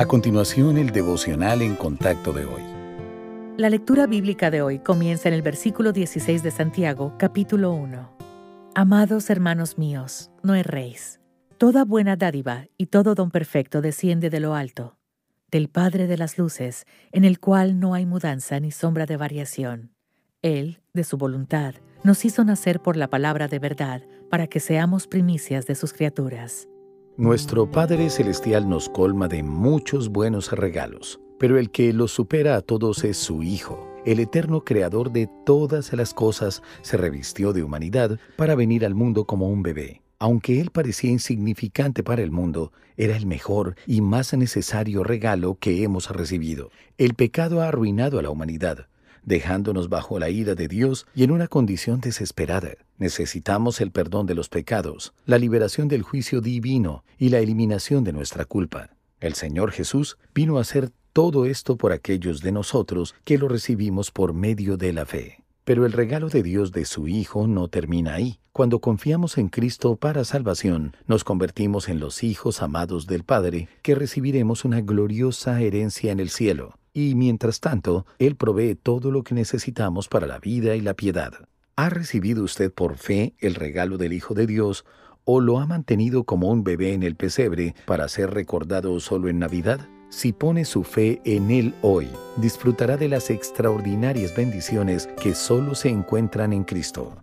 A continuación, el devocional en contacto de hoy. La lectura bíblica de hoy comienza en el versículo 16 de Santiago, capítulo 1. Amados hermanos míos, no erréis. Toda buena dádiva y todo don perfecto desciende de lo alto, del Padre de las Luces, en el cual no hay mudanza ni sombra de variación. Él, de su voluntad, nos hizo nacer por la palabra de verdad, para que seamos primicias de sus criaturas. Nuestro Padre Celestial nos colma de muchos buenos regalos, pero el que los supera a todos es su Hijo. El eterno creador de todas las cosas se revistió de humanidad para venir al mundo como un bebé. Aunque él parecía insignificante para el mundo, era el mejor y más necesario regalo que hemos recibido. El pecado ha arruinado a la humanidad, dejándonos bajo la ira de Dios y en una condición desesperada. Necesitamos el perdón de los pecados, la liberación del juicio divino y la eliminación de nuestra culpa. El Señor Jesús vino a hacer todo esto por aquellos de nosotros que lo recibimos por medio de la fe. Pero el regalo de Dios de su Hijo no termina ahí. Cuando confiamos en Cristo para salvación, nos convertimos en los hijos amados del Padre, que recibiremos una gloriosa herencia en el cielo y mientras tanto, Él provee todo lo que necesitamos para la vida y la piedad. ¿Ha recibido usted por fe el regalo del Hijo de Dios o lo ha mantenido como un bebé en el pesebre para ser recordado solo en Navidad? Si pone su fe en Él hoy, disfrutará de las extraordinarias bendiciones que solo se encuentran en Cristo.